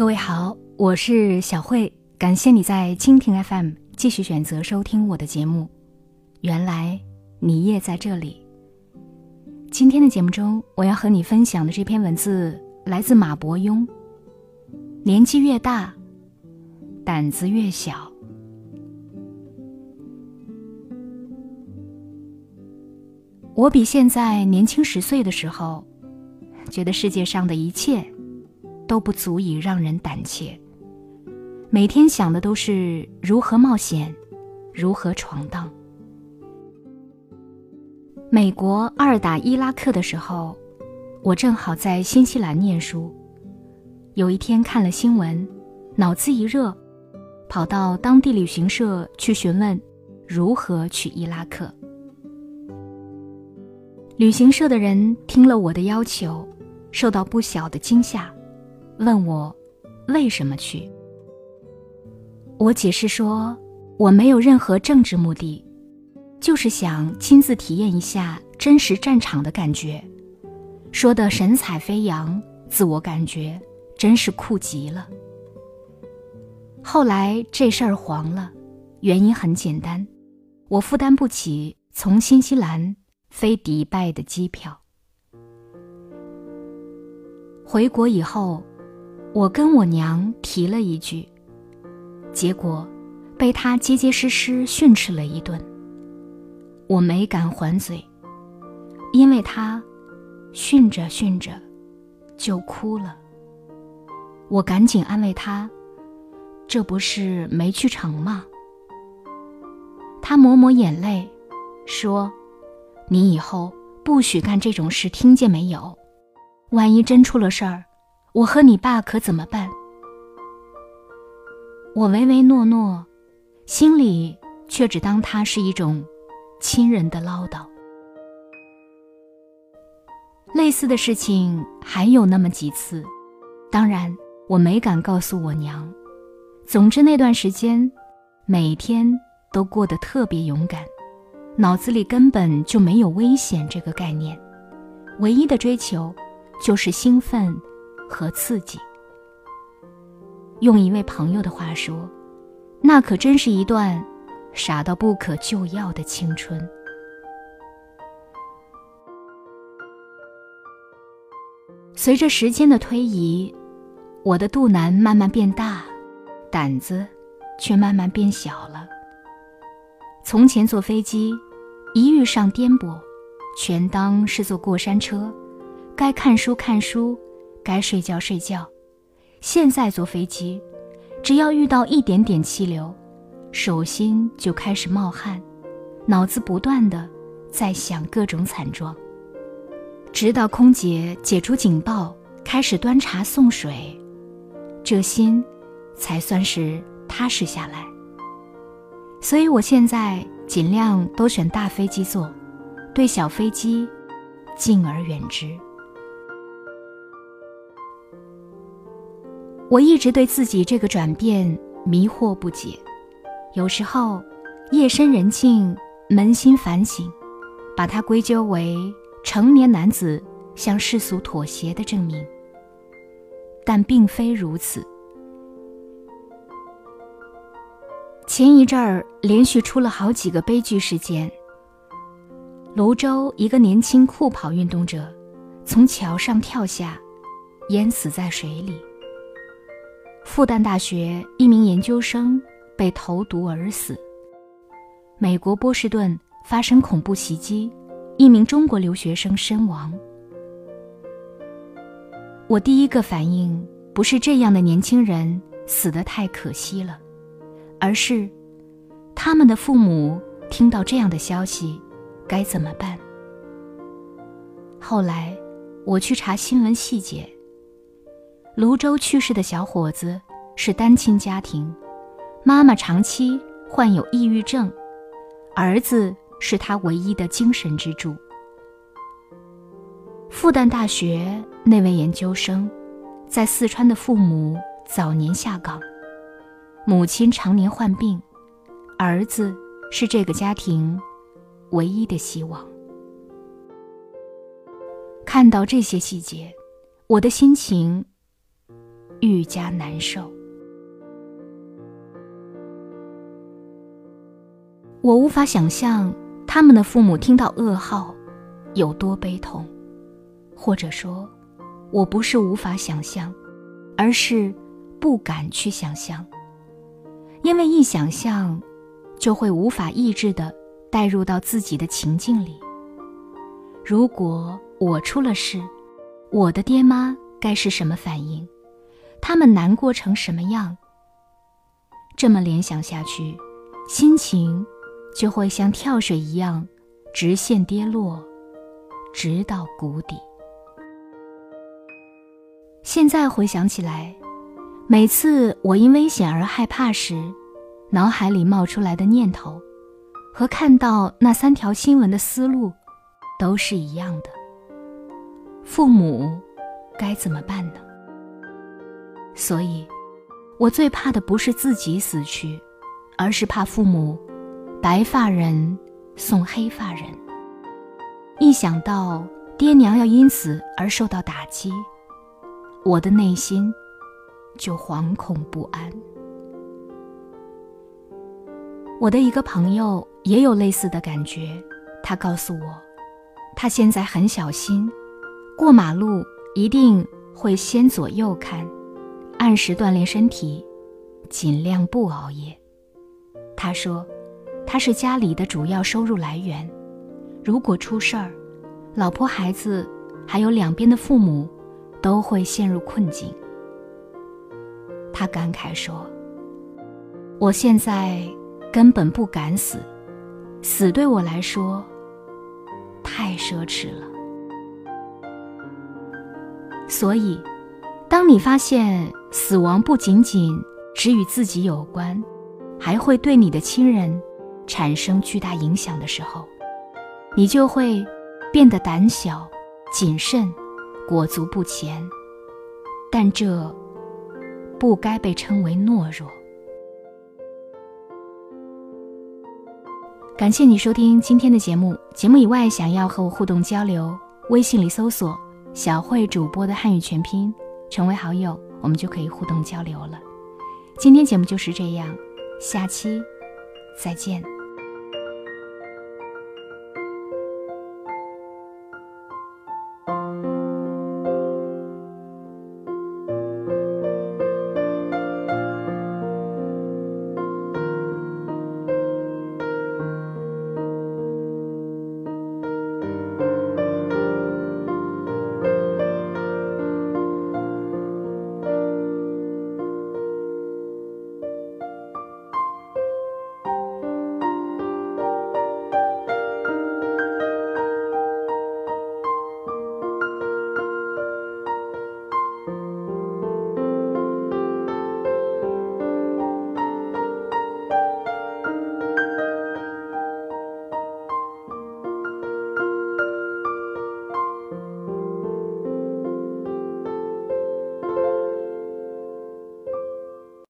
各位好，我是小慧，感谢你在蜻蜓 FM 继续选择收听我的节目。原来你也在这里。今天的节目中，我要和你分享的这篇文字来自马伯庸。年纪越大，胆子越小。我比现在年轻十岁的时候，觉得世界上的一切。都不足以让人胆怯。每天想的都是如何冒险，如何闯荡。美国二打伊拉克的时候，我正好在新西兰念书。有一天看了新闻，脑子一热，跑到当地旅行社去询问如何去伊拉克。旅行社的人听了我的要求，受到不小的惊吓。问我为什么去？我解释说我没有任何政治目的，就是想亲自体验一下真实战场的感觉。说的神采飞扬，自我感觉真是酷极了。后来这事儿黄了，原因很简单，我负担不起从新西兰飞迪拜的机票。回国以后。我跟我娘提了一句，结果被她结结实实训斥了一顿。我没敢还嘴，因为她训着训着就哭了。我赶紧安慰她：“这不是没去成吗？”她抹抹眼泪，说：“你以后不许干这种事，听见没有？万一真出了事儿。”我和你爸可怎么办？我唯唯诺诺，心里却只当他是一种亲人的唠叨。类似的事情还有那么几次，当然我没敢告诉我娘。总之那段时间，每天都过得特别勇敢，脑子里根本就没有危险这个概念，唯一的追求就是兴奋。和刺激。用一位朋友的话说，那可真是一段傻到不可救药的青春。随着时间的推移，我的肚腩慢慢变大，胆子却慢慢变小了。从前坐飞机，一遇上颠簸，全当是坐过山车，该看书看书。该睡觉睡觉，现在坐飞机，只要遇到一点点气流，手心就开始冒汗，脑子不断的在想各种惨状。直到空姐解除警报，开始端茶送水，这心才算是踏实下来。所以我现在尽量都选大飞机坐，对小飞机敬而远之。我一直对自己这个转变迷惑不解，有时候夜深人静，扪心反省，把它归咎为成年男子向世俗妥协的证明。但并非如此。前一阵儿连续出了好几个悲剧事件。泸州一个年轻酷跑运动者从桥上跳下，淹死在水里。复旦大学一名研究生被投毒而死。美国波士顿发生恐怖袭击，一名中国留学生身亡。我第一个反应不是这样的年轻人死得太可惜了，而是他们的父母听到这样的消息该怎么办。后来我去查新闻细节。泸州去世的小伙子是单亲家庭，妈妈长期患有抑郁症，儿子是他唯一的精神支柱。复旦大学那位研究生，在四川的父母早年下岗，母亲常年患病，儿子是这个家庭唯一的希望。看到这些细节，我的心情。愈加难受。我无法想象他们的父母听到噩耗有多悲痛，或者说，我不是无法想象，而是不敢去想象，因为一想象，就会无法抑制的带入到自己的情境里。如果我出了事，我的爹妈该是什么反应？他们难过成什么样？这么联想下去，心情就会像跳水一样，直线跌落，直到谷底。现在回想起来，每次我因危险而害怕时，脑海里冒出来的念头，和看到那三条新闻的思路，都是一样的。父母该怎么办呢？所以，我最怕的不是自己死去，而是怕父母白发人送黑发人。一想到爹娘要因此而受到打击，我的内心就惶恐不安。我的一个朋友也有类似的感觉，他告诉我，他现在很小心。过马路一定会先左右看，按时锻炼身体，尽量不熬夜。他说，他是家里的主要收入来源，如果出事儿，老婆孩子还有两边的父母都会陷入困境。他感慨说：“我现在根本不敢死，死对我来说太奢侈了。”所以，当你发现死亡不仅仅只与自己有关，还会对你的亲人产生巨大影响的时候，你就会变得胆小、谨慎、裹足不前。但这不该被称为懦弱。感谢你收听今天的节目。节目以外，想要和我互动交流，微信里搜索。小慧主播的汉语全拼，成为好友，我们就可以互动交流了。今天节目就是这样，下期再见。